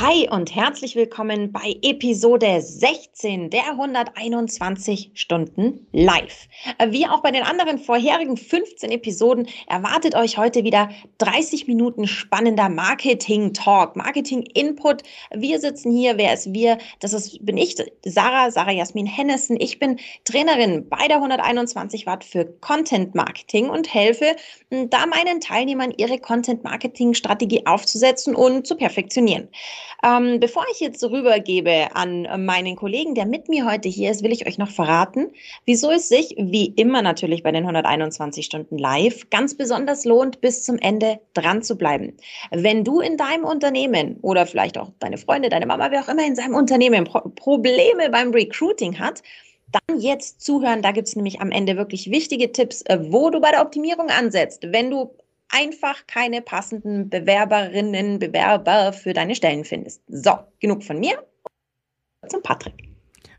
Hi und herzlich willkommen bei Episode 16 der 121 Stunden live. Wie auch bei den anderen vorherigen 15 Episoden erwartet euch heute wieder 30 Minuten spannender Marketing Talk, Marketing Input. Wir sitzen hier, wer ist wir? Das ist, bin ich, Sarah, Sarah Jasmin Hennessen. Ich bin Trainerin bei der 121 Watt für Content Marketing und helfe da meinen Teilnehmern ihre Content Marketing Strategie aufzusetzen und zu perfektionieren. Ähm, bevor ich jetzt rübergebe an meinen Kollegen, der mit mir heute hier ist, will ich euch noch verraten, wieso es sich, wie immer natürlich bei den 121 Stunden live, ganz besonders lohnt, bis zum Ende dran zu bleiben. Wenn du in deinem Unternehmen oder vielleicht auch deine Freunde, deine Mama, wer auch immer in seinem Unternehmen Pro Probleme beim Recruiting hat, dann jetzt zuhören. Da gibt es nämlich am Ende wirklich wichtige Tipps, äh, wo du bei der Optimierung ansetzt. Wenn du einfach keine passenden Bewerberinnen, Bewerber für deine Stellen findest. So, genug von mir. Zum Patrick.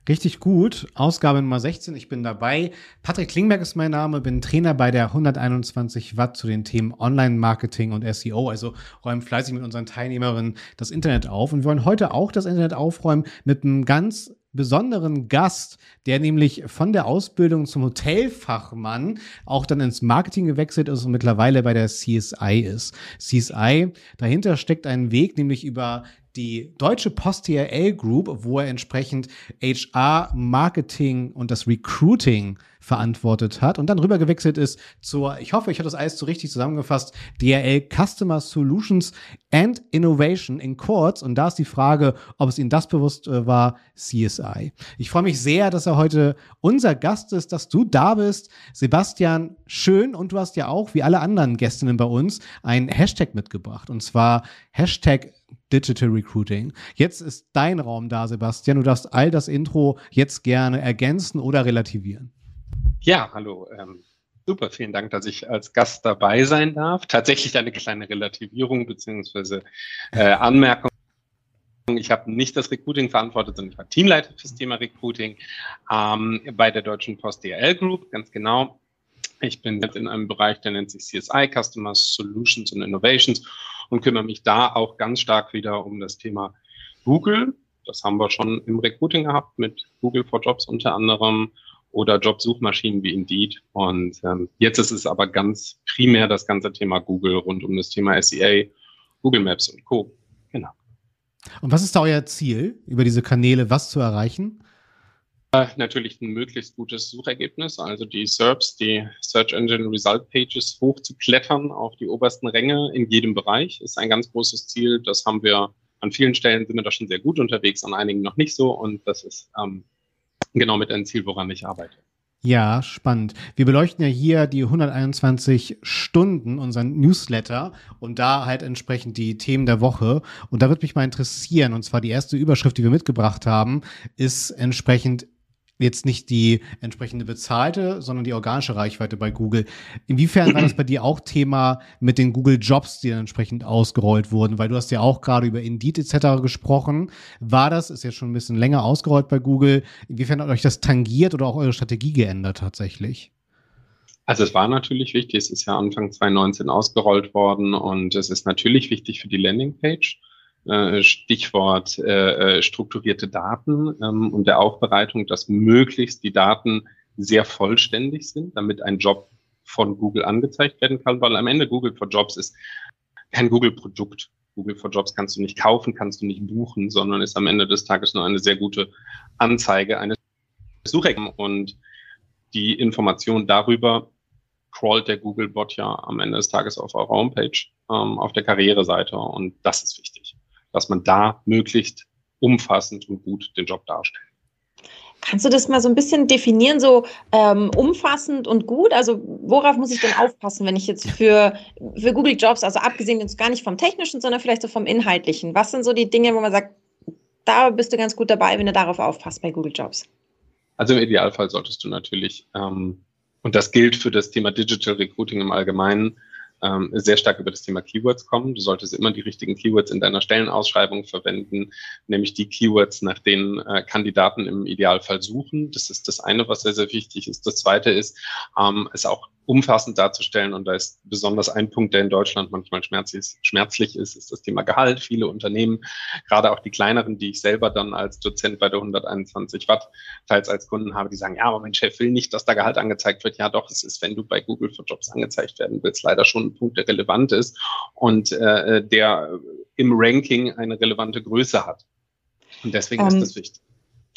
Richtig gut. Ausgabe Nummer 16. Ich bin dabei. Patrick Klingberg ist mein Name, bin Trainer bei der 121 Watt zu den Themen Online-Marketing und SEO. Also räumen fleißig mit unseren Teilnehmerinnen das Internet auf. Und wir wollen heute auch das Internet aufräumen mit einem ganz besonderen Gast, der nämlich von der Ausbildung zum Hotelfachmann auch dann ins Marketing gewechselt ist und mittlerweile bei der CSI ist. CSI, dahinter steckt ein Weg, nämlich über die Deutsche Post TRL Group, wo er entsprechend HR, Marketing und das Recruiting verantwortet hat und dann rüber gewechselt ist zur, ich hoffe, ich habe das alles so richtig zusammengefasst, DRL Customer Solutions and Innovation in kurz. Und da ist die Frage, ob es Ihnen das bewusst äh, war, CSI. Ich freue mich sehr, dass er heute unser Gast ist, dass du da bist. Sebastian, schön. Und du hast ja auch, wie alle anderen Gästinnen bei uns, ein Hashtag mitgebracht. Und zwar Hashtag Digital Recruiting. Jetzt ist dein Raum da, Sebastian. Du darfst all das Intro jetzt gerne ergänzen oder relativieren. Ja, hallo. Ähm, super, vielen Dank, dass ich als Gast dabei sein darf. Tatsächlich eine kleine Relativierung beziehungsweise äh, Anmerkung. Ich habe nicht das Recruiting verantwortet, sondern ich war Teamleiter fürs Thema Recruiting ähm, bei der Deutschen Post DRL Group, ganz genau. Ich bin jetzt in einem Bereich, der nennt sich CSI, Customer Solutions and Innovations und kümmere mich da auch ganz stark wieder um das Thema Google. Das haben wir schon im Recruiting gehabt mit Google for Jobs unter anderem oder Jobsuchmaschinen wie Indeed. Und ähm, jetzt ist es aber ganz primär das ganze Thema Google rund um das Thema SEA, Google Maps und Co. Genau. Und was ist da euer Ziel, über diese Kanäle was zu erreichen? Äh, natürlich ein möglichst gutes Suchergebnis, also die SERPs, die Search Engine Result Pages hochzuklettern auf die obersten Ränge in jedem Bereich, ist ein ganz großes Ziel. Das haben wir an vielen Stellen sind wir da schon sehr gut unterwegs, an einigen noch nicht so. Und das ist ähm, genau mit einem Ziel, woran ich arbeite. Ja, spannend. Wir beleuchten ja hier die 121 Stunden, unseren Newsletter und da halt entsprechend die Themen der Woche. Und da würde mich mal interessieren, und zwar die erste Überschrift, die wir mitgebracht haben, ist entsprechend jetzt nicht die entsprechende bezahlte, sondern die organische Reichweite bei Google. Inwiefern war das bei dir auch Thema mit den Google Jobs, die dann entsprechend ausgerollt wurden? Weil du hast ja auch gerade über Indeed etc. gesprochen. War das, ist jetzt schon ein bisschen länger ausgerollt bei Google. Inwiefern hat euch das tangiert oder auch eure Strategie geändert tatsächlich? Also es war natürlich wichtig, es ist ja Anfang 2019 ausgerollt worden und es ist natürlich wichtig für die Landingpage. Äh, Stichwort äh, äh, strukturierte Daten ähm, und der Aufbereitung, dass möglichst die Daten sehr vollständig sind, damit ein Job von Google angezeigt werden kann, weil am Ende Google for Jobs ist kein Google-Produkt. Google for Jobs kannst du nicht kaufen, kannst du nicht buchen, sondern ist am Ende des Tages nur eine sehr gute Anzeige eines Suchergebnisses. Und die Information darüber crawlt der Google-Bot ja am Ende des Tages auf eurer Homepage, ähm, auf der Karriereseite. Und das ist wichtig dass man da möglichst umfassend und gut den Job darstellt. Kannst du das mal so ein bisschen definieren, so ähm, umfassend und gut? Also worauf muss ich denn aufpassen, wenn ich jetzt für, für Google Jobs, also abgesehen jetzt gar nicht vom technischen, sondern vielleicht so vom inhaltlichen, was sind so die Dinge, wo man sagt, da bist du ganz gut dabei, wenn du darauf aufpasst bei Google Jobs? Also im Idealfall solltest du natürlich, ähm, und das gilt für das Thema Digital Recruiting im Allgemeinen, ähm, sehr stark über das Thema Keywords kommen. Du solltest immer die richtigen Keywords in deiner Stellenausschreibung verwenden, nämlich die Keywords, nach denen äh, Kandidaten im Idealfall suchen. Das ist das eine, was sehr, sehr wichtig ist. Das zweite ist, ähm, es auch umfassend darzustellen. Und da ist besonders ein Punkt, der in Deutschland manchmal schmerzlich, schmerzlich ist, ist das Thema Gehalt. Viele Unternehmen, gerade auch die kleineren, die ich selber dann als Dozent bei der 121 Watt teils als Kunden habe, die sagen, ja, aber mein Chef will nicht, dass da Gehalt angezeigt wird. Ja, doch, es ist, wenn du bei Google für Jobs angezeigt werden willst, leider schon ein Punkt, der relevant ist und äh, der im Ranking eine relevante Größe hat. Und deswegen um, ist ähm, das wichtig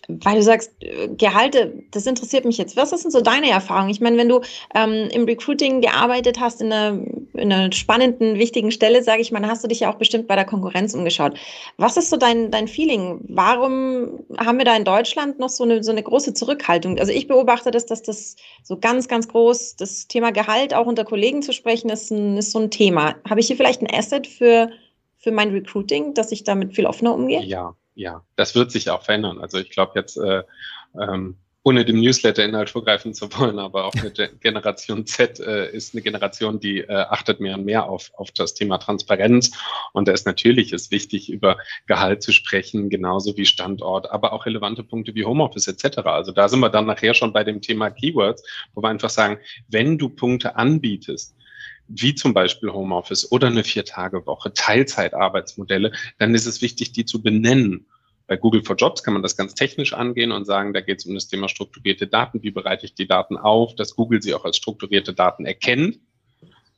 weil du sagst, äh, Gehalte, das interessiert mich jetzt. Was ist denn so deine Erfahrung? Ich meine, wenn du ähm, im Recruiting gearbeitet hast, in einer, in einer spannenden, wichtigen Stelle, sage ich mal, hast du dich ja auch bestimmt bei der Konkurrenz umgeschaut. Was ist so dein, dein Feeling? Warum haben wir da in Deutschland noch so eine, so eine große Zurückhaltung? Also ich beobachte das, dass das so ganz, ganz groß, das Thema Gehalt auch unter Kollegen zu sprechen, ist, ein, ist so ein Thema. Habe ich hier vielleicht ein Asset für, für mein Recruiting, dass ich damit viel offener umgehe? Ja, ja, das wird sich auch verändern. Also ich glaube jetzt, äh, ähm, ohne dem Newsletter-Inhalt vorgreifen zu wollen, aber auch eine Generation Z äh, ist eine Generation, die äh, achtet mehr und mehr auf, auf das Thema Transparenz. Und da ist natürlich ist wichtig, über Gehalt zu sprechen, genauso wie Standort, aber auch relevante Punkte wie Homeoffice etc. Also da sind wir dann nachher schon bei dem Thema Keywords, wo wir einfach sagen, wenn du Punkte anbietest, wie zum Beispiel Homeoffice oder eine Vier-Tage-Woche, Teilzeitarbeitsmodelle, dann ist es wichtig, die zu benennen. Bei Google for Jobs kann man das ganz technisch angehen und sagen, da geht es um das Thema strukturierte Daten. Wie bereite ich die Daten auf, dass Google sie auch als strukturierte Daten erkennt?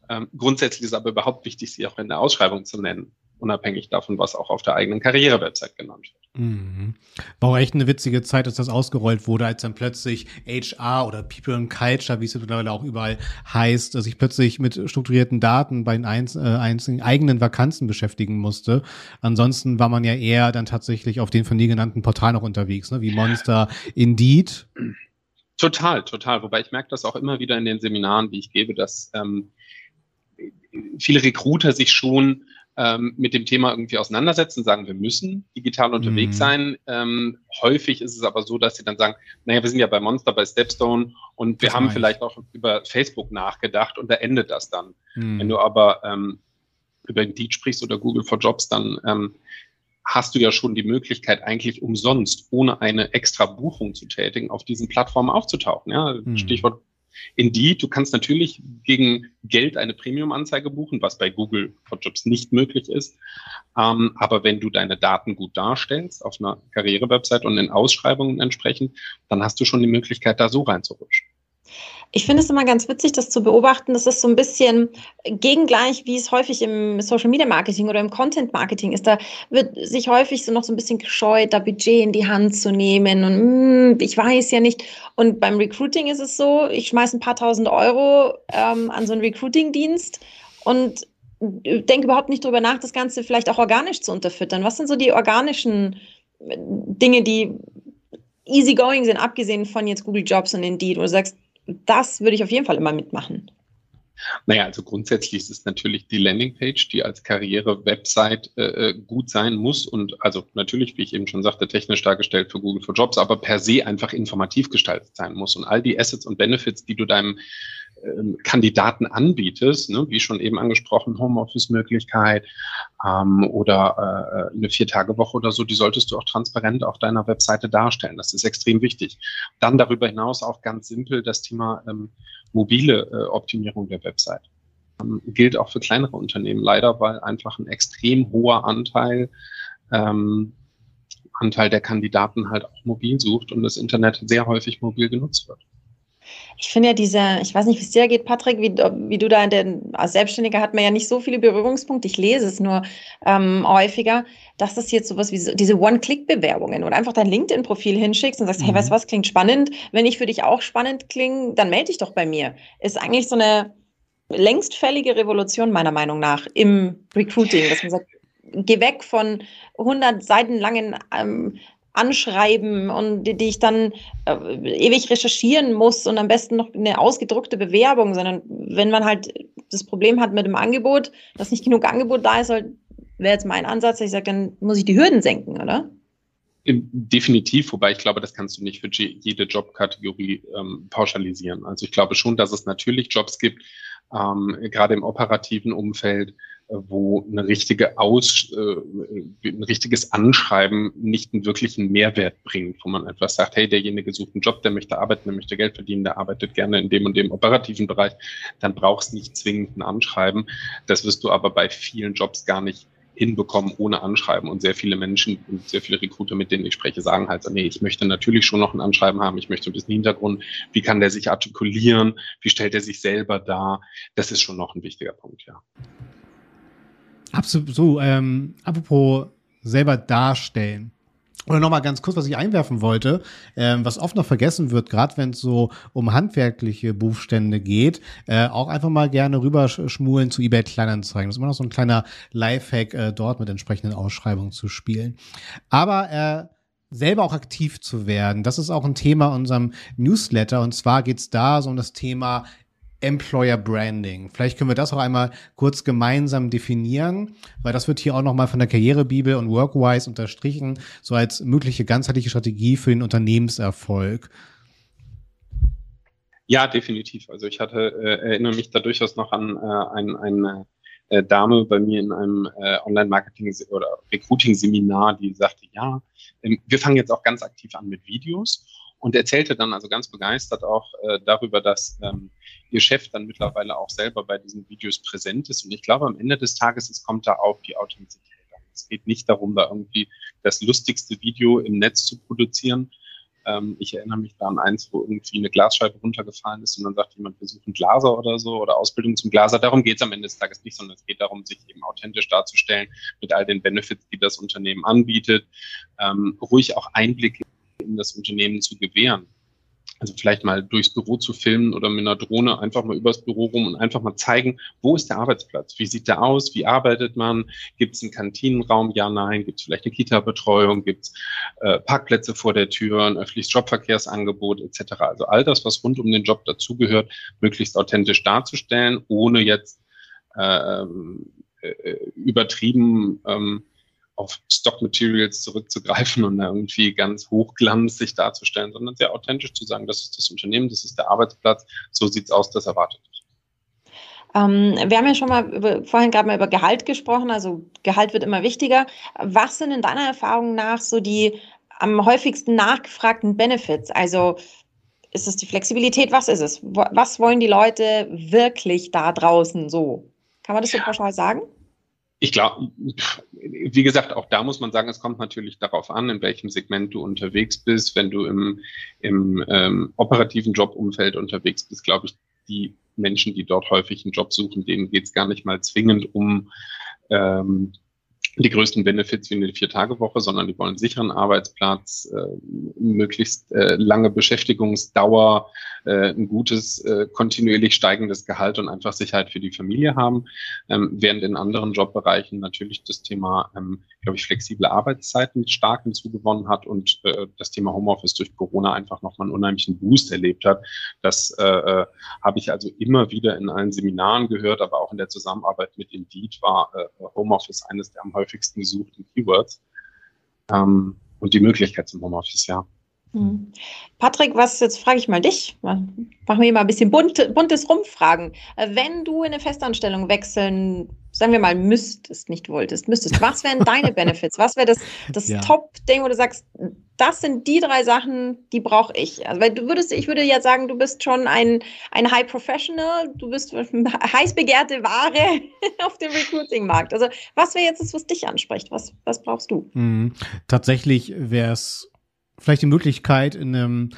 Ähm, grundsätzlich ist aber überhaupt wichtig, sie auch in der Ausschreibung zu nennen unabhängig davon, was auch auf der eigenen Karriere-Website genannt wird. Mhm. War auch echt eine witzige Zeit, als das ausgerollt wurde, als dann plötzlich HR oder People and Culture, wie es mittlerweile auch überall heißt, sich plötzlich mit strukturierten Daten bei den einz äh, einzelnen eigenen Vakanzen beschäftigen musste. Ansonsten war man ja eher dann tatsächlich auf den von dir genannten Portalen noch unterwegs, ne? wie Monster, Indeed. Total, total. Wobei ich merke das auch immer wieder in den Seminaren, die ich gebe, dass ähm, viele Recruiter sich schon ähm, mit dem Thema irgendwie auseinandersetzen, sagen, wir müssen digital unterwegs mhm. sein. Ähm, häufig ist es aber so, dass sie dann sagen, naja, wir sind ja bei Monster, bei Stepstone und wir das haben vielleicht auch über Facebook nachgedacht und da endet das dann. Mhm. Wenn du aber ähm, über Indeed sprichst oder Google for Jobs, dann ähm, hast du ja schon die Möglichkeit, eigentlich umsonst, ohne eine extra Buchung zu tätigen, auf diesen Plattformen aufzutauchen. Ja? Mhm. Stichwort Indeed, du kannst natürlich gegen Geld eine Premium-Anzeige buchen, was bei Google for Jobs nicht möglich ist. Ähm, aber wenn du deine Daten gut darstellst auf einer Karriere-Website und in Ausschreibungen entsprechend, dann hast du schon die Möglichkeit, da so reinzurutschen. Ich finde es immer ganz witzig, das zu beobachten. Das ist so ein bisschen gegengleich, wie es häufig im Social Media Marketing oder im Content Marketing ist. Da wird sich häufig so noch so ein bisschen gescheut, da Budget in die Hand zu nehmen und mh, hm, ich weiß ja nicht. Und beim Recruiting ist es so, ich schmeiße ein paar tausend Euro ähm, an so einen Recruiting-Dienst und denke überhaupt nicht darüber nach, das Ganze vielleicht auch organisch zu unterfüttern. Was sind so die organischen äh, Dinge, die easy going sind, abgesehen von jetzt Google Jobs und Indeed, wo du sagst, das würde ich auf jeden Fall immer mitmachen. Naja, also grundsätzlich ist es natürlich die Landingpage, die als Karriere-Website äh, äh, gut sein muss und also natürlich, wie ich eben schon sagte, technisch dargestellt für Google for Jobs, aber per se einfach informativ gestaltet sein muss. Und all die Assets und Benefits, die du deinem Kandidaten anbietest, ne, wie schon eben angesprochen, Homeoffice-Möglichkeit ähm, oder äh, eine Vier-Tage-Woche oder so, die solltest du auch transparent auf deiner Webseite darstellen. Das ist extrem wichtig. Dann darüber hinaus auch ganz simpel das Thema ähm, mobile äh, Optimierung der Website. Ähm, gilt auch für kleinere Unternehmen leider, weil einfach ein extrem hoher Anteil ähm, Anteil der Kandidaten halt auch mobil sucht und das Internet sehr häufig mobil genutzt wird. Ich finde ja diese, ich weiß nicht, wie es dir geht, Patrick, wie, wie du da, denn als Selbstständiger hat man ja nicht so viele Berührungspunkte. Ich lese es nur ähm, häufiger, dass das jetzt sowas wie so, diese One-Click-Bewerbungen oder einfach dein LinkedIn-Profil hinschickst und sagst, mhm. hey, weißt du was, klingt spannend. Wenn ich für dich auch spannend klinge, dann melde dich doch bei mir. Ist eigentlich so eine längstfällige Revolution meiner Meinung nach im Recruiting, dass man sagt, geh weg von 100 Seiten langen ähm, anschreiben und die, die ich dann äh, ewig recherchieren muss und am besten noch eine ausgedruckte Bewerbung, sondern wenn man halt das Problem hat mit dem Angebot, dass nicht genug Angebot da ist, wäre jetzt mein Ansatz, ich sage, dann muss ich die Hürden senken, oder? Definitiv, wobei ich glaube, das kannst du nicht für jede Jobkategorie ähm, pauschalisieren. Also ich glaube schon, dass es natürlich Jobs gibt, ähm, gerade im operativen Umfeld, wo eine richtige Aus, äh, ein richtiges Anschreiben nicht einen wirklichen Mehrwert bringt, wo man einfach sagt, hey, derjenige sucht einen Job, der möchte arbeiten, der möchte Geld verdienen, der arbeitet gerne in dem und dem operativen Bereich, dann brauchst du nicht zwingend ein Anschreiben. Das wirst du aber bei vielen Jobs gar nicht hinbekommen ohne Anschreiben. Und sehr viele Menschen und sehr viele Recruiter, mit denen ich spreche, sagen halt, nee, ich möchte natürlich schon noch ein Anschreiben haben, ich möchte ein bisschen Hintergrund, wie kann der sich artikulieren, wie stellt er sich selber dar. Das ist schon noch ein wichtiger Punkt, ja. Absolut. So, ähm, apropos selber darstellen. Oder nochmal ganz kurz, was ich einwerfen wollte, ähm, was oft noch vergessen wird, gerade wenn es so um handwerkliche Berufsstände geht, äh, auch einfach mal gerne rüberschmulen zu eBay Kleinanzeigen. Das ist immer noch so ein kleiner Lifehack, äh, dort mit entsprechenden Ausschreibungen zu spielen. Aber äh, selber auch aktiv zu werden, das ist auch ein Thema unserem Newsletter. Und zwar geht's da so um das Thema Employer Branding. Vielleicht können wir das auch einmal kurz gemeinsam definieren, weil das wird hier auch nochmal von der Karrierebibel und Workwise unterstrichen, so als mögliche ganzheitliche Strategie für den Unternehmenserfolg. Ja, definitiv. Also ich hatte, äh, erinnere mich da durchaus noch an äh, ein, eine äh, Dame bei mir in einem äh, Online-Marketing- oder Recruiting-Seminar, die sagte, ja, ähm, wir fangen jetzt auch ganz aktiv an mit Videos und erzählte dann also ganz begeistert auch äh, darüber, dass ähm, ihr Chef dann mittlerweile auch selber bei diesen Videos präsent ist. Und ich glaube, am Ende des Tages, es kommt da auf die Authentizität an. Es geht nicht darum, da irgendwie das lustigste Video im Netz zu produzieren. Ähm, ich erinnere mich da an eins, wo irgendwie eine Glasscheibe runtergefallen ist und dann sagt jemand, wir suchen Glaser oder so oder Ausbildung zum Glaser. Darum geht es am Ende des Tages nicht, sondern es geht darum, sich eben authentisch darzustellen mit all den Benefits, die das Unternehmen anbietet. Ähm, ruhig auch Einblicke in das Unternehmen zu gewähren. Also vielleicht mal durchs Büro zu filmen oder mit einer Drohne einfach mal übers Büro rum und einfach mal zeigen, wo ist der Arbeitsplatz? Wie sieht der aus? Wie arbeitet man? Gibt es einen Kantinenraum? Ja, nein. Gibt es vielleicht eine Kita-Betreuung? Gibt es äh, Parkplätze vor der Tür, ein öffentliches Jobverkehrsangebot etc. Also all das, was rund um den Job dazugehört, möglichst authentisch darzustellen, ohne jetzt äh, äh, übertrieben ähm, auf Stock Materials zurückzugreifen und da irgendwie ganz hochglanz sich darzustellen, sondern sehr authentisch zu sagen, das ist das Unternehmen, das ist der Arbeitsplatz, so sieht es aus, das erwartet dich. Ähm, wir haben ja schon mal über, vorhin gerade mal über Gehalt gesprochen, also Gehalt wird immer wichtiger. Was sind in deiner Erfahrung nach so die am häufigsten nachgefragten Benefits? Also ist es die Flexibilität? Was ist es? Was wollen die Leute wirklich da draußen so? Kann man das so pauschal sagen? Ich glaube, wie gesagt, auch da muss man sagen, es kommt natürlich darauf an, in welchem Segment du unterwegs bist. Wenn du im, im ähm, operativen Jobumfeld unterwegs bist, glaube ich, die Menschen, die dort häufig einen Job suchen, denen geht es gar nicht mal zwingend um ähm, die größten Benefits wie eine Vier-Tage-Woche, sondern die wollen einen sicheren Arbeitsplatz, äh, möglichst äh, lange Beschäftigungsdauer, äh, ein gutes, äh, kontinuierlich steigendes Gehalt und einfach Sicherheit für die Familie haben. Ähm, während in anderen Jobbereichen natürlich das Thema, ähm, glaube ich, flexible Arbeitszeiten stark hinzugewonnen hat und äh, das Thema Homeoffice durch Corona einfach nochmal einen unheimlichen Boost erlebt hat. Das äh, äh, habe ich also immer wieder in allen Seminaren gehört, aber auch in der Zusammenarbeit mit Indeed war äh, Homeoffice eines der am häufigsten gesuchten Keywords. Ähm, und die Möglichkeit zum Homeoffice, ja. Hm. Patrick, was jetzt frage ich mal dich? Machen wir mal ein bisschen bunt, buntes Rumfragen. Äh, wenn du in eine Festanstellung wechseln, sagen wir mal, müsstest, nicht wolltest, müsstest, was wären deine Benefits? Was wäre das, das ja. Top-Ding, wo du sagst, das sind die drei Sachen, die brauche ich? Also, weil du würdest, ich würde ja sagen, du bist schon ein, ein High Professional, du bist heiß begehrte Ware auf dem Recruiting-Markt. Also, was wäre jetzt das, was dich anspricht? Was, was brauchst du? Mhm. Tatsächlich wäre es vielleicht die Möglichkeit in einem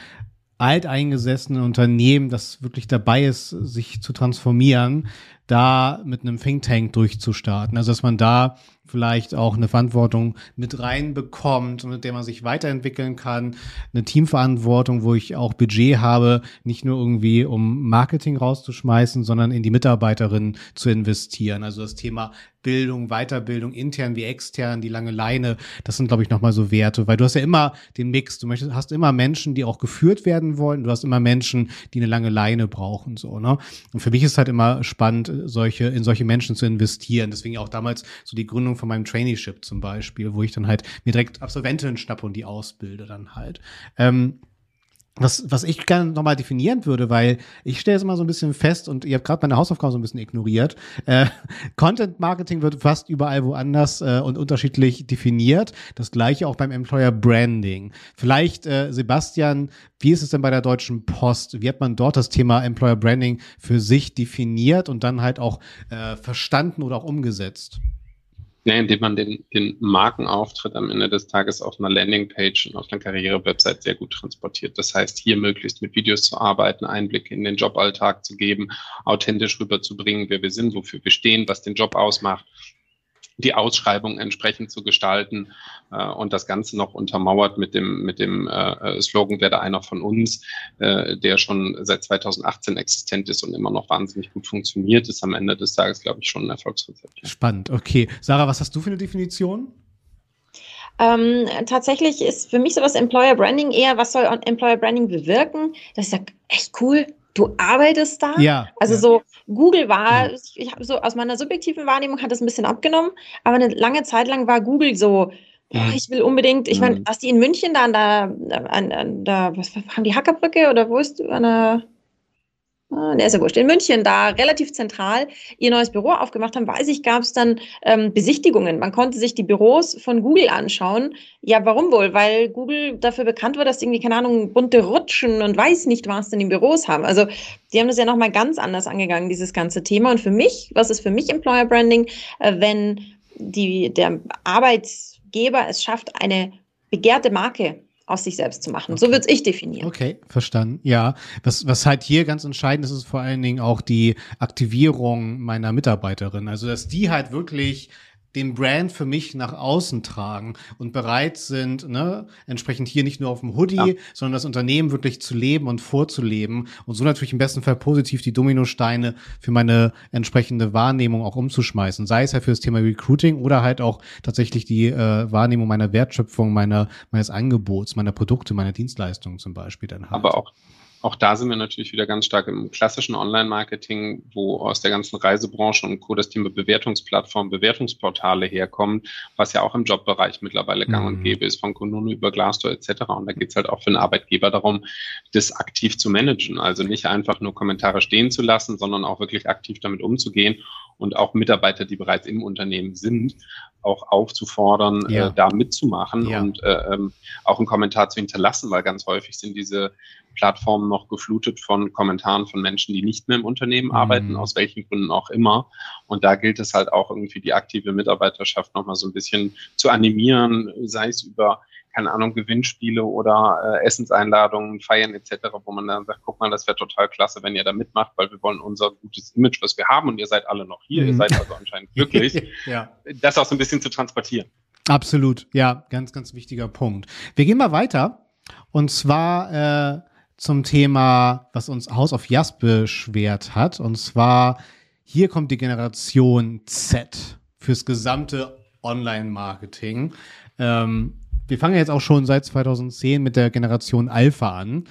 alteingesessenen Unternehmen, das wirklich dabei ist, sich zu transformieren, da mit einem Think Tank durchzustarten. Also dass man da vielleicht auch eine Verantwortung mit reinbekommt, mit der man sich weiterentwickeln kann, eine Teamverantwortung, wo ich auch Budget habe, nicht nur irgendwie um Marketing rauszuschmeißen, sondern in die Mitarbeiterinnen zu investieren. Also das Thema Bildung, Weiterbildung, intern wie extern, die lange Leine, das sind, glaube ich, nochmal so Werte, weil du hast ja immer den Mix, du möchtest, hast immer Menschen, die auch geführt werden wollen, du hast immer Menschen, die eine lange Leine brauchen, so, ne? Und für mich ist halt immer spannend, solche, in solche Menschen zu investieren. Deswegen auch damals so die Gründung von meinem Traineeship zum Beispiel, wo ich dann halt mir direkt Absolventinnen schnappe und die ausbilde dann halt. Ähm, was, was ich gerne nochmal definieren würde, weil ich stelle es immer so ein bisschen fest und ihr habt gerade meine Hausaufgaben so ein bisschen ignoriert. Äh, Content Marketing wird fast überall woanders äh, und unterschiedlich definiert. Das gleiche auch beim Employer Branding. Vielleicht, äh, Sebastian, wie ist es denn bei der Deutschen Post? Wie hat man dort das Thema Employer Branding für sich definiert und dann halt auch äh, verstanden oder auch umgesetzt? Ja, indem man den, den Markenauftritt am Ende des Tages auf einer Landingpage und auf einer Karriere-Website sehr gut transportiert. Das heißt, hier möglichst mit Videos zu arbeiten, Einblicke in den Joballtag zu geben, authentisch rüberzubringen, wer wir sind, wofür wir stehen, was den Job ausmacht die Ausschreibung entsprechend zu gestalten äh, und das Ganze noch untermauert mit dem, mit dem äh, Slogan Werde einer von uns, äh, der schon seit 2018 existent ist und immer noch wahnsinnig gut funktioniert, ist am Ende des Tages, glaube ich, schon ein Erfolgsrezept. Spannend, okay. Sarah, was hast du für eine Definition? Ähm, tatsächlich ist für mich sowas Employer Branding eher, was soll Employer Branding bewirken? Das ist ja echt cool, du arbeitest da. Ja. Also ja. so Google war, ja. ich habe so aus meiner subjektiven Wahrnehmung hat das ein bisschen abgenommen, aber eine lange Zeit lang war Google so, boah, ich will unbedingt, ich meine, was die in München da an der, an, an der, was haben die Hackerbrücke oder wo ist an der Ah, ne, ist ja wurscht, in München da relativ zentral ihr neues Büro aufgemacht haben, weiß ich, gab es dann ähm, Besichtigungen. Man konnte sich die Büros von Google anschauen. Ja, warum wohl? Weil Google dafür bekannt war, dass die irgendwie, keine Ahnung, bunte Rutschen und weiß nicht, was denn in Büros haben. Also die haben das ja nochmal ganz anders angegangen, dieses ganze Thema. Und für mich, was ist für mich Employer Branding, äh, wenn die, der Arbeitgeber es schafft, eine begehrte Marke aus sich selbst zu machen. Okay. So würde ich definieren. Okay, verstanden. Ja, was, was halt hier ganz entscheidend ist, ist vor allen Dingen auch die Aktivierung meiner Mitarbeiterin. Also, dass die halt wirklich den Brand für mich nach außen tragen und bereit sind, ne, entsprechend hier nicht nur auf dem Hoodie, ja. sondern das Unternehmen wirklich zu leben und vorzuleben und so natürlich im besten Fall positiv die Dominosteine für meine entsprechende Wahrnehmung auch umzuschmeißen. Sei es halt für das Thema Recruiting oder halt auch tatsächlich die äh, Wahrnehmung meiner Wertschöpfung, meiner, meines Angebots, meiner Produkte, meiner Dienstleistungen zum Beispiel dann halt. Aber auch auch da sind wir natürlich wieder ganz stark im klassischen Online-Marketing, wo aus der ganzen Reisebranche und Co. das Thema Bewertungsplattform, Bewertungsportale herkommt, was ja auch im Jobbereich mittlerweile gang und mhm. gäbe ist, von Kununu über Glassdoor etc. Und da geht es halt auch für den Arbeitgeber darum, das aktiv zu managen. Also nicht einfach nur Kommentare stehen zu lassen, sondern auch wirklich aktiv damit umzugehen und auch Mitarbeiter, die bereits im Unternehmen sind, auch aufzufordern, ja. äh, da mitzumachen ja. und äh, ähm, auch einen Kommentar zu hinterlassen, weil ganz häufig sind diese Plattformen noch geflutet von Kommentaren von Menschen, die nicht mehr im Unternehmen mhm. arbeiten, aus welchen Gründen auch immer. Und da gilt es halt auch irgendwie die aktive Mitarbeiterschaft nochmal so ein bisschen zu animieren, sei es über keine Ahnung, Gewinnspiele oder äh, Essenseinladungen, Feiern etc., wo man dann sagt, guck mal, das wäre total klasse, wenn ihr da mitmacht, weil wir wollen unser gutes Image, was wir haben und ihr seid alle noch hier, mhm. ihr seid also anscheinend glücklich, ja. das auch so ein bisschen zu transportieren. Absolut, ja, ganz, ganz wichtiger Punkt. Wir gehen mal weiter und zwar äh, zum Thema, was uns House of Jas beschwert hat. Und zwar, hier kommt die Generation Z fürs gesamte Online-Marketing. Ähm, wir fangen jetzt auch schon seit 2010 mit der Generation Alpha an,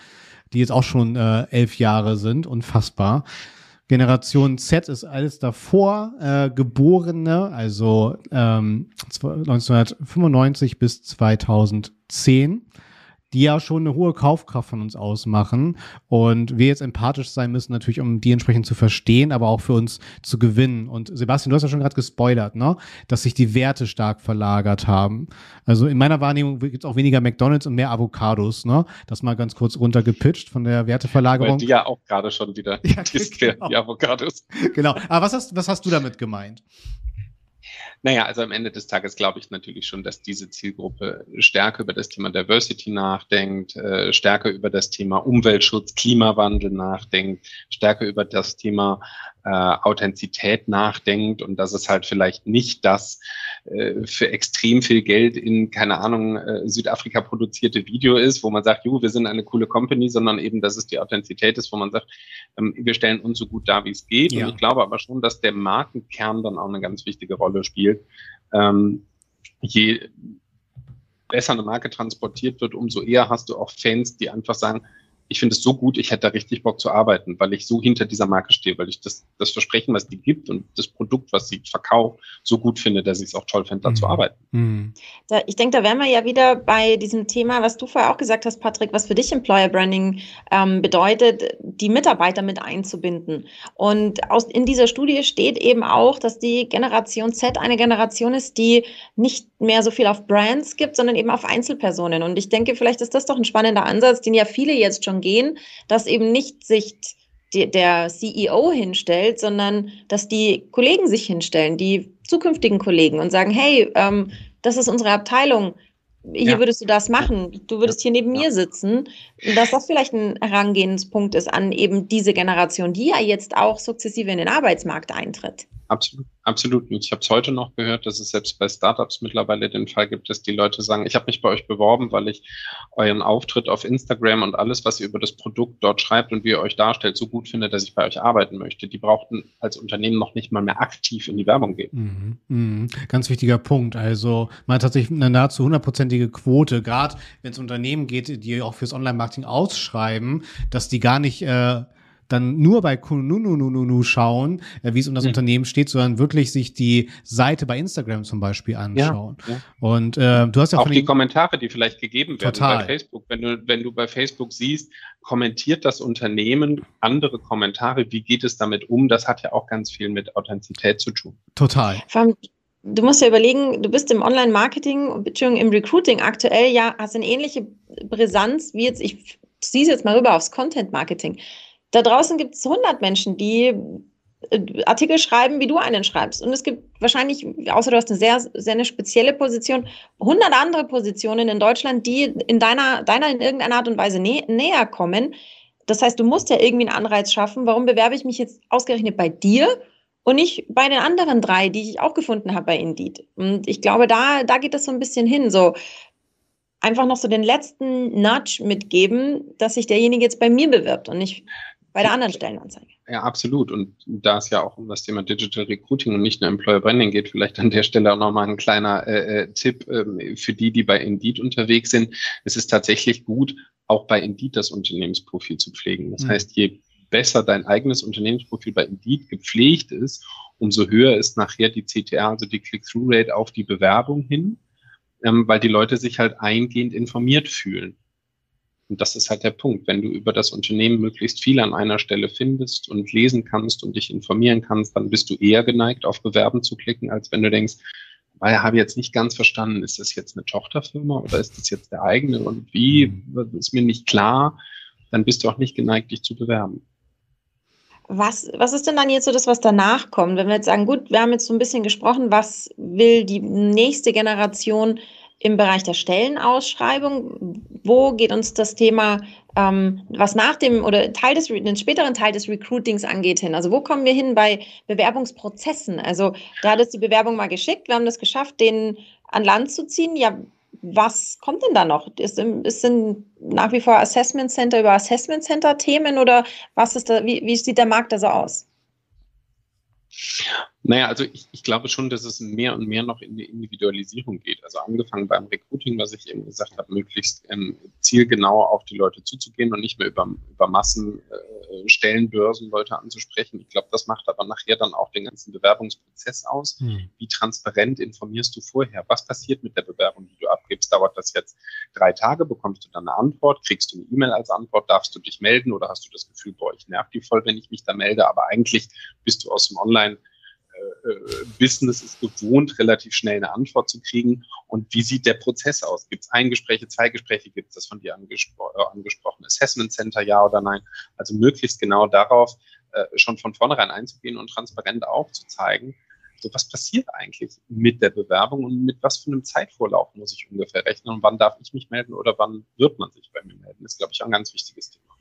die jetzt auch schon äh, elf Jahre sind, unfassbar. Generation Z ist alles davor äh, Geborene, also ähm, 1995 bis 2010 die ja schon eine hohe Kaufkraft von uns ausmachen und wir jetzt empathisch sein müssen, natürlich, um die entsprechend zu verstehen, aber auch für uns zu gewinnen. Und Sebastian, du hast ja schon gerade gespoilert, ne? dass sich die Werte stark verlagert haben. Also in meiner Wahrnehmung gibt es auch weniger McDonalds und mehr Avocados, ne? Das mal ganz kurz runtergepitcht von der Werteverlagerung. Weil die ja auch gerade schon wieder ja, genau. die Avocados. Genau. Aber was hast, was hast du damit gemeint? Naja, also am Ende des Tages glaube ich natürlich schon, dass diese Zielgruppe stärker über das Thema Diversity nachdenkt, äh, stärker über das Thema Umweltschutz, Klimawandel nachdenkt, stärker über das Thema äh, Authentizität nachdenkt und dass es halt vielleicht nicht das äh, für extrem viel Geld in, keine Ahnung, äh, Südafrika produzierte Video ist, wo man sagt, jo, wir sind eine coole Company, sondern eben, dass es die Authentizität ist, wo man sagt, ähm, wir stellen uns so gut dar, wie es geht. Ja. Und ich glaube aber schon, dass der Markenkern dann auch eine ganz wichtige Rolle spielt. Ähm, je besser eine Marke transportiert wird, umso eher hast du auch Fans, die einfach sagen, ich finde es so gut, ich hätte da richtig Bock zu arbeiten, weil ich so hinter dieser Marke stehe, weil ich das, das Versprechen, was die gibt und das Produkt, was sie verkauft, so gut finde, dass ich es auch toll finde, da mhm. zu arbeiten. Mhm. Da, ich denke, da wären wir ja wieder bei diesem Thema, was du vorher auch gesagt hast, Patrick, was für dich Employer Branding ähm, bedeutet, die Mitarbeiter mit einzubinden. Und aus, in dieser Studie steht eben auch, dass die Generation Z eine Generation ist, die nicht mehr so viel auf Brands gibt, sondern eben auf Einzelpersonen. Und ich denke, vielleicht ist das doch ein spannender Ansatz, den ja viele jetzt schon gehen, dass eben nicht sich der CEO hinstellt, sondern dass die Kollegen sich hinstellen, die zukünftigen Kollegen und sagen, hey, ähm, das ist unsere Abteilung, hier ja. würdest du das machen, du würdest hier neben ja. mir sitzen, dass das vielleicht ein Herangehenspunkt ist an eben diese Generation, die ja jetzt auch sukzessive in den Arbeitsmarkt eintritt. Absolut, absolut. Ich habe es heute noch gehört, dass es selbst bei Startups mittlerweile den Fall gibt, dass die Leute sagen, ich habe mich bei euch beworben, weil ich euren Auftritt auf Instagram und alles, was ihr über das Produkt dort schreibt und wie ihr euch darstellt, so gut finde, dass ich bei euch arbeiten möchte. Die brauchten als Unternehmen noch nicht mal mehr aktiv in die Werbung gehen. Mhm, mh. Ganz wichtiger Punkt. Also man hat tatsächlich eine nahezu hundertprozentige Quote, gerade wenn es Unternehmen geht, die auch fürs Online-Marketing ausschreiben, dass die gar nicht äh, dann nur bei Kununu schauen, äh, wie es um das mhm. Unternehmen steht, sondern wirklich sich die Seite bei Instagram zum Beispiel anschauen. Ja, ja. Und äh, du hast ja auch die Kommentare, die vielleicht gegeben werden total. bei Facebook. Wenn du, wenn du bei Facebook siehst, kommentiert das Unternehmen andere Kommentare, wie geht es damit um? Das hat ja auch ganz viel mit Authentizität zu tun. Total. Du musst ja überlegen, du bist im Online-Marketing, Beziehungsweise im Recruiting aktuell ja, hast eine ähnliche Brisanz wie jetzt, ich ziehe es jetzt mal rüber aufs Content-Marketing. Da draußen gibt es 100 Menschen, die äh, Artikel schreiben, wie du einen schreibst. Und es gibt wahrscheinlich, außer du hast eine sehr, sehr eine spezielle Position, 100 andere Positionen in Deutschland, die in deiner, deiner in irgendeiner Art und Weise nä näher kommen. Das heißt, du musst ja irgendwie einen Anreiz schaffen. Warum bewerbe ich mich jetzt ausgerechnet bei dir und nicht bei den anderen drei, die ich auch gefunden habe bei Indeed? Und ich glaube, da, da geht das so ein bisschen hin. So, einfach noch so den letzten Nudge mitgeben, dass sich derjenige jetzt bei mir bewirbt und nicht bei der anderen Stellenanzeige. Ja, absolut. Und da es ja auch um das Thema Digital Recruiting und nicht nur Employer Branding geht, vielleicht an der Stelle auch nochmal ein kleiner äh, äh Tipp äh, für die, die bei Indeed unterwegs sind. Es ist tatsächlich gut, auch bei Indeed das Unternehmensprofil zu pflegen. Das mhm. heißt, je besser dein eigenes Unternehmensprofil bei Indeed gepflegt ist, umso höher ist nachher die CTR, also die Click-Through-Rate auf die Bewerbung hin, ähm, weil die Leute sich halt eingehend informiert fühlen. Und das ist halt der Punkt. Wenn du über das Unternehmen möglichst viel an einer Stelle findest und lesen kannst und dich informieren kannst, dann bist du eher geneigt, auf Bewerben zu klicken, als wenn du denkst, weil habe ich jetzt nicht ganz verstanden, ist das jetzt eine Tochterfirma oder ist das jetzt der eigene und wie, mhm. ist mir nicht klar, dann bist du auch nicht geneigt, dich zu bewerben. Was, was ist denn dann jetzt so das, was danach kommt? Wenn wir jetzt sagen, gut, wir haben jetzt so ein bisschen gesprochen, was will die nächste Generation im Bereich der Stellenausschreibung. Wo geht uns das Thema, ähm, was nach dem oder Teil des, den späteren Teil des Recruitings angeht, hin? Also wo kommen wir hin bei Bewerbungsprozessen? Also hat es die Bewerbung mal geschickt, wir haben das geschafft, den an Land zu ziehen. Ja, was kommt denn da noch? Ist, ist sind nach wie vor Assessment Center über Assessment Center Themen oder was ist da, wie, wie sieht der Markt da so aus? Naja, also ich, ich glaube schon, dass es mehr und mehr noch in die Individualisierung geht. Also angefangen beim Recruiting, was ich eben gesagt habe, möglichst ähm, zielgenau auf die Leute zuzugehen und nicht mehr über, über Massen äh, Stellenbörsen Leute anzusprechen. Ich glaube, das macht aber nachher dann auch den ganzen Bewerbungsprozess aus. Hm. Wie transparent informierst du vorher? Was passiert mit der Bewerbung, die du abgibst? Dauert das jetzt drei Tage? Bekommst du dann eine Antwort? Kriegst du eine E-Mail als Antwort? Darfst du dich melden oder hast du das Gefühl, boah, ich nerv die voll, wenn ich mich da melde? Aber eigentlich bist du aus dem Online- Business ist gewohnt, relativ schnell eine Antwort zu kriegen. Und wie sieht der Prozess aus? Gibt es ein Gespräche, zwei Gespräche? Gibt es das von dir angespro äh, angesprochene Assessment Center, ja oder nein? Also möglichst genau darauf äh, schon von vornherein einzugehen und transparent aufzuzeigen, so was passiert eigentlich mit der Bewerbung und mit was für einem Zeitvorlauf muss ich ungefähr rechnen und wann darf ich mich melden oder wann wird man sich bei mir melden? Das ist, glaube ich, ein ganz wichtiges Thema.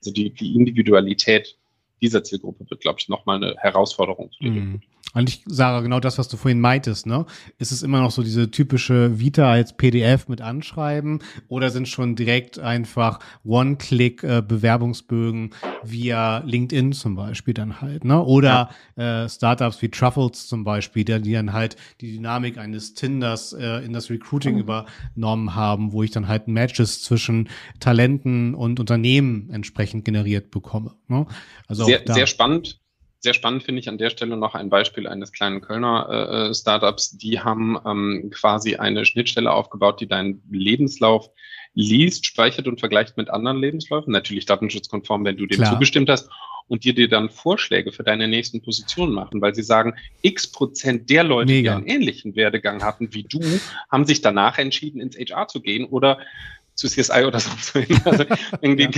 Also die, die Individualität dieser Zielgruppe wird, glaube ich, nochmal eine Herausforderung. Mm, Und ich sage genau das, was du vorhin meintest, ne? Ist es immer noch so diese typische Vita als PDF mit Anschreiben oder sind schon direkt einfach One-Click-Bewerbungsbögen äh, via LinkedIn zum Beispiel dann halt, ne? Oder ja. äh, Startups wie Truffles zum Beispiel, die, dann halt die Dynamik eines Tinders äh, in das Recruiting mhm. übernommen haben, wo ich dann halt Matches zwischen Talenten und Unternehmen entsprechend generiert bekomme. Ne? Also sehr, sehr spannend sehr spannend finde ich an der Stelle noch ein Beispiel eines kleinen Kölner äh, Startups. Die haben ähm, quasi eine Schnittstelle aufgebaut, die deinen Lebenslauf liest, speichert und vergleicht mit anderen Lebensläufen. Natürlich datenschutzkonform, wenn du dem Klar. zugestimmt hast. Und dir dir dann Vorschläge für deine nächsten Positionen machen, weil sie sagen, x Prozent der Leute, Mega. die einen ähnlichen Werdegang hatten wie du, haben sich danach entschieden, ins HR zu gehen oder zu CSI oder sonst wohin. Also irgendwie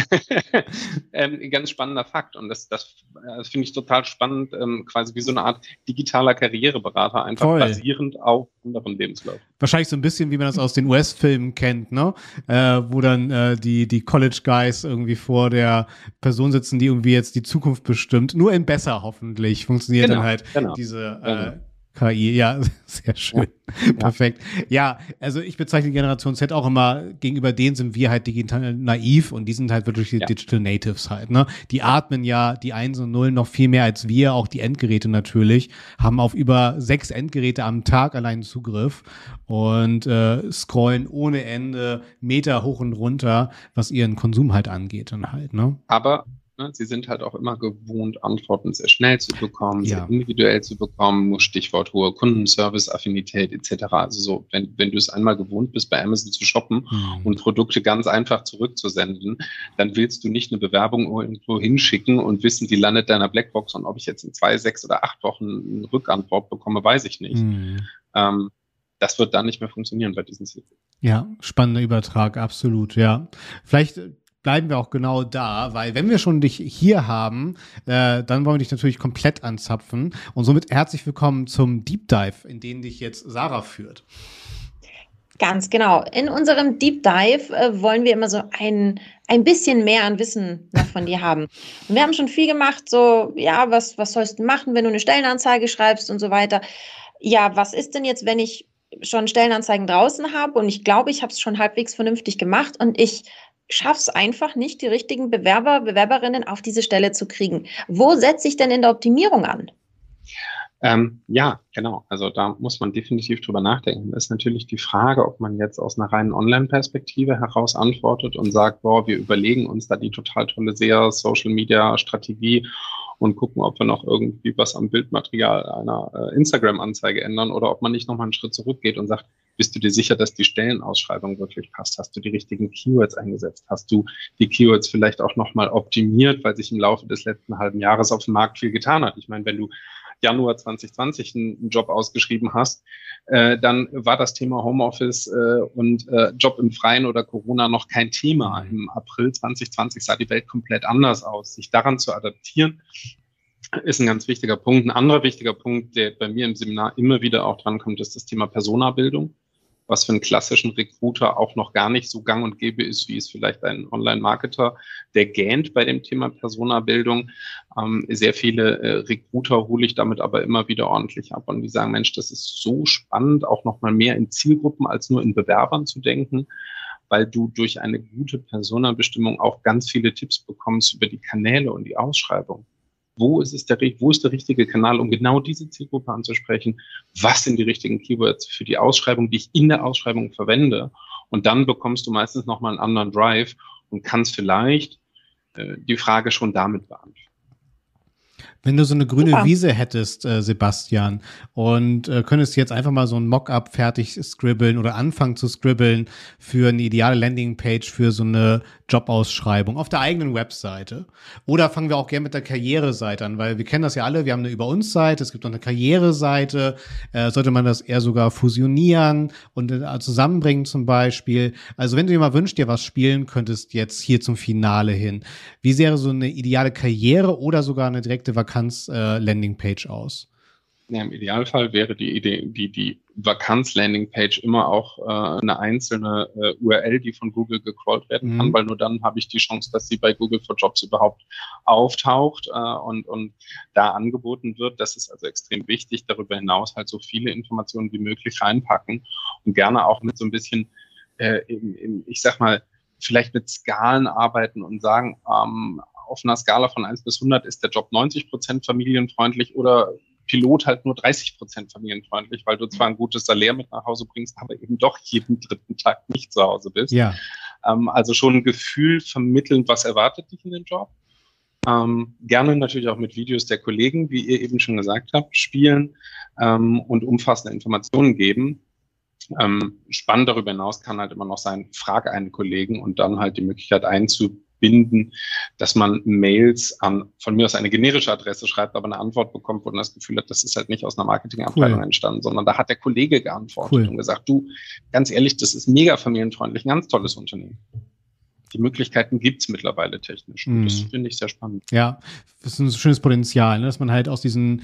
ähm, ganz spannender Fakt. Und das, das, das finde ich total spannend, ähm, quasi wie so eine Art digitaler Karriereberater, einfach Voll. basierend auf anderen Lebensläufen. Wahrscheinlich so ein bisschen, wie man das aus den US-Filmen kennt, ne? Äh, wo dann äh, die, die College Guys irgendwie vor der Person sitzen, die irgendwie jetzt die Zukunft bestimmt. Nur in besser hoffentlich funktioniert genau, dann halt genau. diese äh, genau. KI, ja, sehr schön. Ja. Perfekt. Ja, also ich bezeichne Generation Z auch immer, gegenüber denen sind wir halt digital naiv und die sind halt wirklich die ja. Digital Natives halt, ne? Die atmen ja die Eins und Nullen noch viel mehr als wir, auch die Endgeräte natürlich, haben auf über sechs Endgeräte am Tag allein Zugriff und äh, scrollen ohne Ende Meter hoch und runter, was ihren Konsum halt angeht dann halt, ne? Aber Ne? Sie sind halt auch immer gewohnt, Antworten sehr schnell zu bekommen, ja. sehr individuell zu bekommen, Stichwort hohe Kundenservice-Affinität etc. Also so, wenn, wenn du es einmal gewohnt bist, bei Amazon zu shoppen mhm. und Produkte ganz einfach zurückzusenden, dann willst du nicht eine Bewerbung irgendwo hinschicken und wissen, die landet deiner Blackbox und ob ich jetzt in zwei, sechs oder acht Wochen eine Rückantwort bekomme, weiß ich nicht. Mhm. Ähm, das wird dann nicht mehr funktionieren bei diesen Zielen. Ja, spannender Übertrag, absolut, ja. Vielleicht bleiben wir auch genau da, weil wenn wir schon dich hier haben, äh, dann wollen wir dich natürlich komplett anzapfen. Und somit herzlich willkommen zum Deep Dive, in den dich jetzt Sarah führt. Ganz genau. In unserem Deep Dive äh, wollen wir immer so ein, ein bisschen mehr an Wissen noch von dir haben. Und wir haben schon viel gemacht, so, ja, was, was sollst du machen, wenn du eine Stellenanzeige schreibst und so weiter. Ja, was ist denn jetzt, wenn ich schon Stellenanzeigen draußen habe und ich glaube, ich habe es schon halbwegs vernünftig gemacht und ich schaffe es einfach nicht, die richtigen Bewerber, Bewerberinnen auf diese Stelle zu kriegen. Wo setze ich denn in der Optimierung an? Ähm, ja, genau. Also da muss man definitiv drüber nachdenken. Ist natürlich die Frage, ob man jetzt aus einer reinen Online-Perspektive heraus antwortet und sagt, boah, wir überlegen uns da die total tolle SEA, Social-Media-Strategie und gucken, ob wir noch irgendwie was am Bildmaterial einer äh, Instagram-Anzeige ändern oder ob man nicht nochmal einen Schritt zurückgeht und sagt, bist du dir sicher, dass die Stellenausschreibung wirklich passt? Hast du die richtigen Keywords eingesetzt? Hast du die Keywords vielleicht auch nochmal optimiert, weil sich im Laufe des letzten halben Jahres auf dem Markt viel getan hat? Ich meine, wenn du Januar 2020 einen Job ausgeschrieben hast, äh, dann war das Thema Homeoffice äh, und äh, Job im Freien oder Corona noch kein Thema. Im April 2020 sah die Welt komplett anders aus. Sich daran zu adaptieren, ist ein ganz wichtiger Punkt. Ein anderer wichtiger Punkt, der bei mir im Seminar immer wieder auch drankommt, ist das Thema Personabildung was für einen klassischen Recruiter auch noch gar nicht so gang und gäbe ist, wie es vielleicht ein Online-Marketer, der gähnt bei dem Thema Personabildung. Ähm, sehr viele äh, Recruiter hole ich damit aber immer wieder ordentlich ab und die sagen, Mensch, das ist so spannend, auch noch mal mehr in Zielgruppen als nur in Bewerbern zu denken weil du durch eine gute Personabestimmung auch ganz viele Tipps bekommst über die Kanäle und die Ausschreibung wo ist es der, wo ist der richtige Kanal, um genau diese Zielgruppe anzusprechen? Was sind die richtigen Keywords für die Ausschreibung, die ich in der Ausschreibung verwende? Und dann bekommst du meistens nochmal einen anderen Drive und kannst vielleicht äh, die Frage schon damit beantworten. Wenn du so eine grüne Super. Wiese hättest, äh, Sebastian, und äh, könntest jetzt einfach mal so ein Mockup fertig scribbeln oder anfangen zu scribbeln für eine ideale Landingpage für so eine Jobausschreibung auf der eigenen Webseite. Oder fangen wir auch gerne mit der Karriereseite an, weil wir kennen das ja alle, wir haben eine Über uns Seite, es gibt noch eine Karriereseite, äh, sollte man das eher sogar fusionieren und äh, zusammenbringen zum Beispiel. Also wenn du dir mal wünschst, dir was spielen könntest jetzt hier zum Finale hin, wie sähe so eine ideale Karriere oder sogar eine direkte Vakanz äh, Landingpage aus? Ja, Im Idealfall wäre die Idee, die, die Vakanz-Landing-Page immer auch äh, eine einzelne äh, URL, die von Google gecrawlt werden kann, mhm. weil nur dann habe ich die Chance, dass sie bei Google for Jobs überhaupt auftaucht äh, und, und da angeboten wird. Das ist also extrem wichtig. Darüber hinaus halt so viele Informationen wie möglich reinpacken und gerne auch mit so ein bisschen, äh, im, im, ich sag mal, vielleicht mit Skalen arbeiten und sagen, ähm, auf einer Skala von 1 bis 100 ist der Job 90 Prozent familienfreundlich oder Pilot halt nur 30 Prozent familienfreundlich, weil du zwar ein gutes Salär mit nach Hause bringst, aber eben doch jeden dritten Tag nicht zu Hause bist. Ja. Ähm, also schon ein Gefühl vermitteln, was erwartet dich in dem Job. Ähm, gerne natürlich auch mit Videos der Kollegen, wie ihr eben schon gesagt habt, spielen ähm, und umfassende Informationen geben. Ähm, spannend darüber hinaus kann halt immer noch sein, frage einen Kollegen und dann halt die Möglichkeit einzu binden, dass man Mails an von mir aus eine generische Adresse schreibt, aber eine Antwort bekommt, wo man das Gefühl hat, das ist halt nicht aus einer Marketingabteilung cool. entstanden, sondern da hat der Kollege geantwortet cool. und gesagt, du, ganz ehrlich, das ist mega familienfreundlich, ein ganz tolles Unternehmen. Die Möglichkeiten gibt's mittlerweile technisch. Und mm. Das mhm. finde ich sehr spannend. Ja, das ist ein schönes Potenzial, ne? dass man halt aus diesen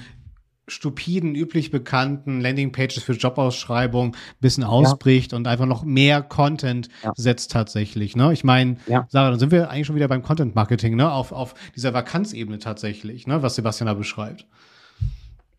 stupiden, üblich bekannten Landingpages für Jobausschreibung ein bisschen ausbricht ja. und einfach noch mehr Content ja. setzt tatsächlich. Ne? Ich meine, ja. Sarah, dann sind wir eigentlich schon wieder beim Content Marketing, ne? auf, auf dieser Vakanzebene tatsächlich, ne? was Sebastian da beschreibt.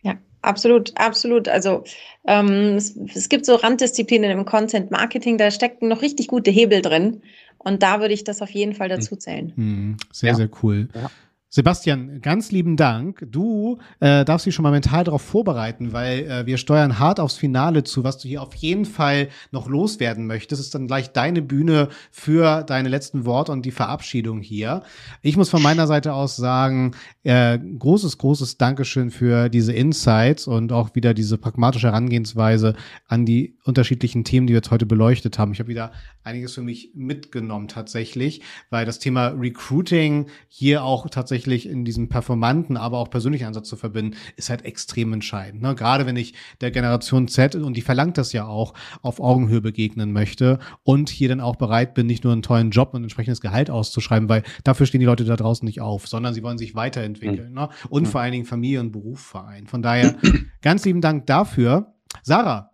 Ja, absolut, absolut. Also ähm, es, es gibt so Randdisziplinen im Content Marketing, da stecken noch richtig gute Hebel drin. Und da würde ich das auf jeden Fall dazu zählen. Mhm. Sehr, sehr cool. Ja. Sebastian, ganz lieben Dank. Du äh, darfst dich schon mal mental darauf vorbereiten, weil äh, wir steuern hart aufs Finale zu, was du hier auf jeden Fall noch loswerden möchtest. Ist dann gleich deine Bühne für deine letzten Worte und die Verabschiedung hier. Ich muss von meiner Seite aus sagen, äh, großes, großes Dankeschön für diese Insights und auch wieder diese pragmatische Herangehensweise an die unterschiedlichen Themen, die wir jetzt heute beleuchtet haben. Ich habe wieder einiges für mich mitgenommen tatsächlich, weil das Thema Recruiting hier auch tatsächlich tatsächlich in diesem performanten, aber auch persönlichen Ansatz zu verbinden, ist halt extrem entscheidend. Ne? Gerade wenn ich der Generation Z, und die verlangt das ja auch, auf Augenhöhe begegnen möchte und hier dann auch bereit bin, nicht nur einen tollen Job und ein entsprechendes Gehalt auszuschreiben, weil dafür stehen die Leute da draußen nicht auf, sondern sie wollen sich weiterentwickeln mhm. ne? und mhm. vor allen Dingen Familie und Beruf vereinen. Von daher ganz lieben Dank dafür. Sarah.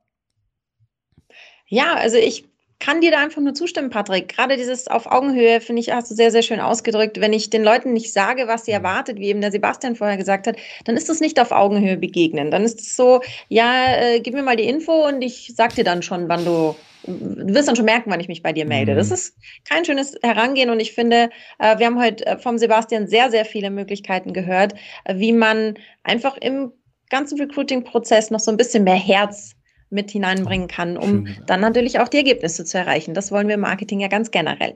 Ja, also ich kann dir da einfach nur zustimmen, Patrick. Gerade dieses auf Augenhöhe, finde ich, hast du sehr, sehr schön ausgedrückt. Wenn ich den Leuten nicht sage, was sie mhm. erwartet, wie eben der Sebastian vorher gesagt hat, dann ist das nicht auf Augenhöhe begegnen. Dann ist es so, ja, äh, gib mir mal die Info und ich sag dir dann schon, wann du du wirst dann schon merken, wann ich mich bei dir melde. Mhm. Das ist kein schönes Herangehen und ich finde, äh, wir haben heute äh, vom Sebastian sehr, sehr viele Möglichkeiten gehört, wie man einfach im ganzen Recruiting-Prozess noch so ein bisschen mehr Herz mit hineinbringen kann, um Schön, dann natürlich auch die Ergebnisse zu erreichen. Das wollen wir im Marketing ja ganz generell.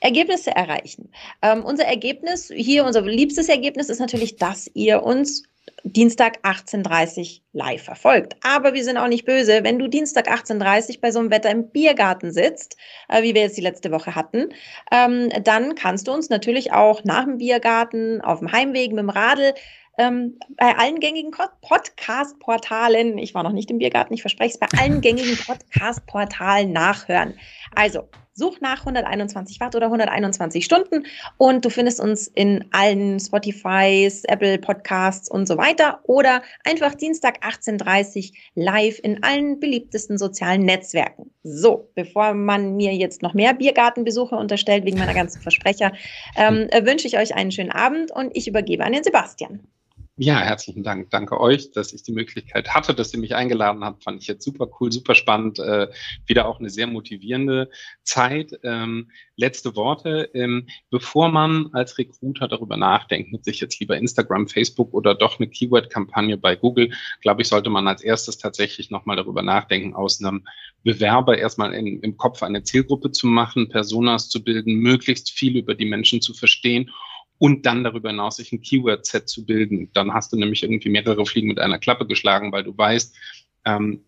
Ergebnisse erreichen. Ähm, unser Ergebnis, hier unser liebstes Ergebnis ist natürlich, dass ihr uns Dienstag 18.30 live verfolgt. Aber wir sind auch nicht böse. Wenn du Dienstag 18.30 bei so einem Wetter im Biergarten sitzt, äh, wie wir jetzt die letzte Woche hatten, ähm, dann kannst du uns natürlich auch nach dem Biergarten, auf dem Heimweg mit dem Radl ähm, bei allen gängigen Podcast-Portalen, ich war noch nicht im Biergarten, ich verspreche es, bei allen gängigen Podcast-Portalen nachhören. Also such nach 121 Watt oder 121 Stunden und du findest uns in allen Spotifys, Apple Podcasts und so weiter oder einfach Dienstag 18.30 live in allen beliebtesten sozialen Netzwerken. So, bevor man mir jetzt noch mehr Biergartenbesuche unterstellt wegen meiner ganzen Versprecher, ähm, wünsche ich euch einen schönen Abend und ich übergebe an den Sebastian. Ja, herzlichen Dank. Danke euch, dass ich die Möglichkeit hatte, dass ihr mich eingeladen habt. Fand ich jetzt super cool, super spannend. Äh, wieder auch eine sehr motivierende Zeit. Ähm, letzte Worte. Ähm, bevor man als Recruiter darüber nachdenkt, mit sich jetzt lieber Instagram, Facebook oder doch eine Keyword-Kampagne bei Google, glaube ich, sollte man als erstes tatsächlich nochmal darüber nachdenken, aus einem Bewerber erstmal in, im Kopf eine Zielgruppe zu machen, Personas zu bilden, möglichst viel über die Menschen zu verstehen und dann darüber hinaus sich ein Keyword-Set zu bilden. Dann hast du nämlich irgendwie mehrere Fliegen mit einer Klappe geschlagen, weil du weißt, ähm,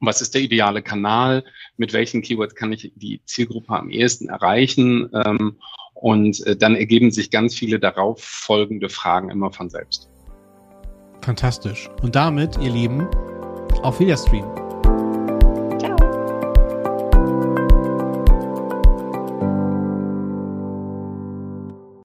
was ist der ideale Kanal, mit welchen Keywords kann ich die Zielgruppe am ehesten erreichen ähm, und äh, dann ergeben sich ganz viele darauf folgende Fragen immer von selbst. Fantastisch. Und damit, ihr Lieben, auf Wiederstream.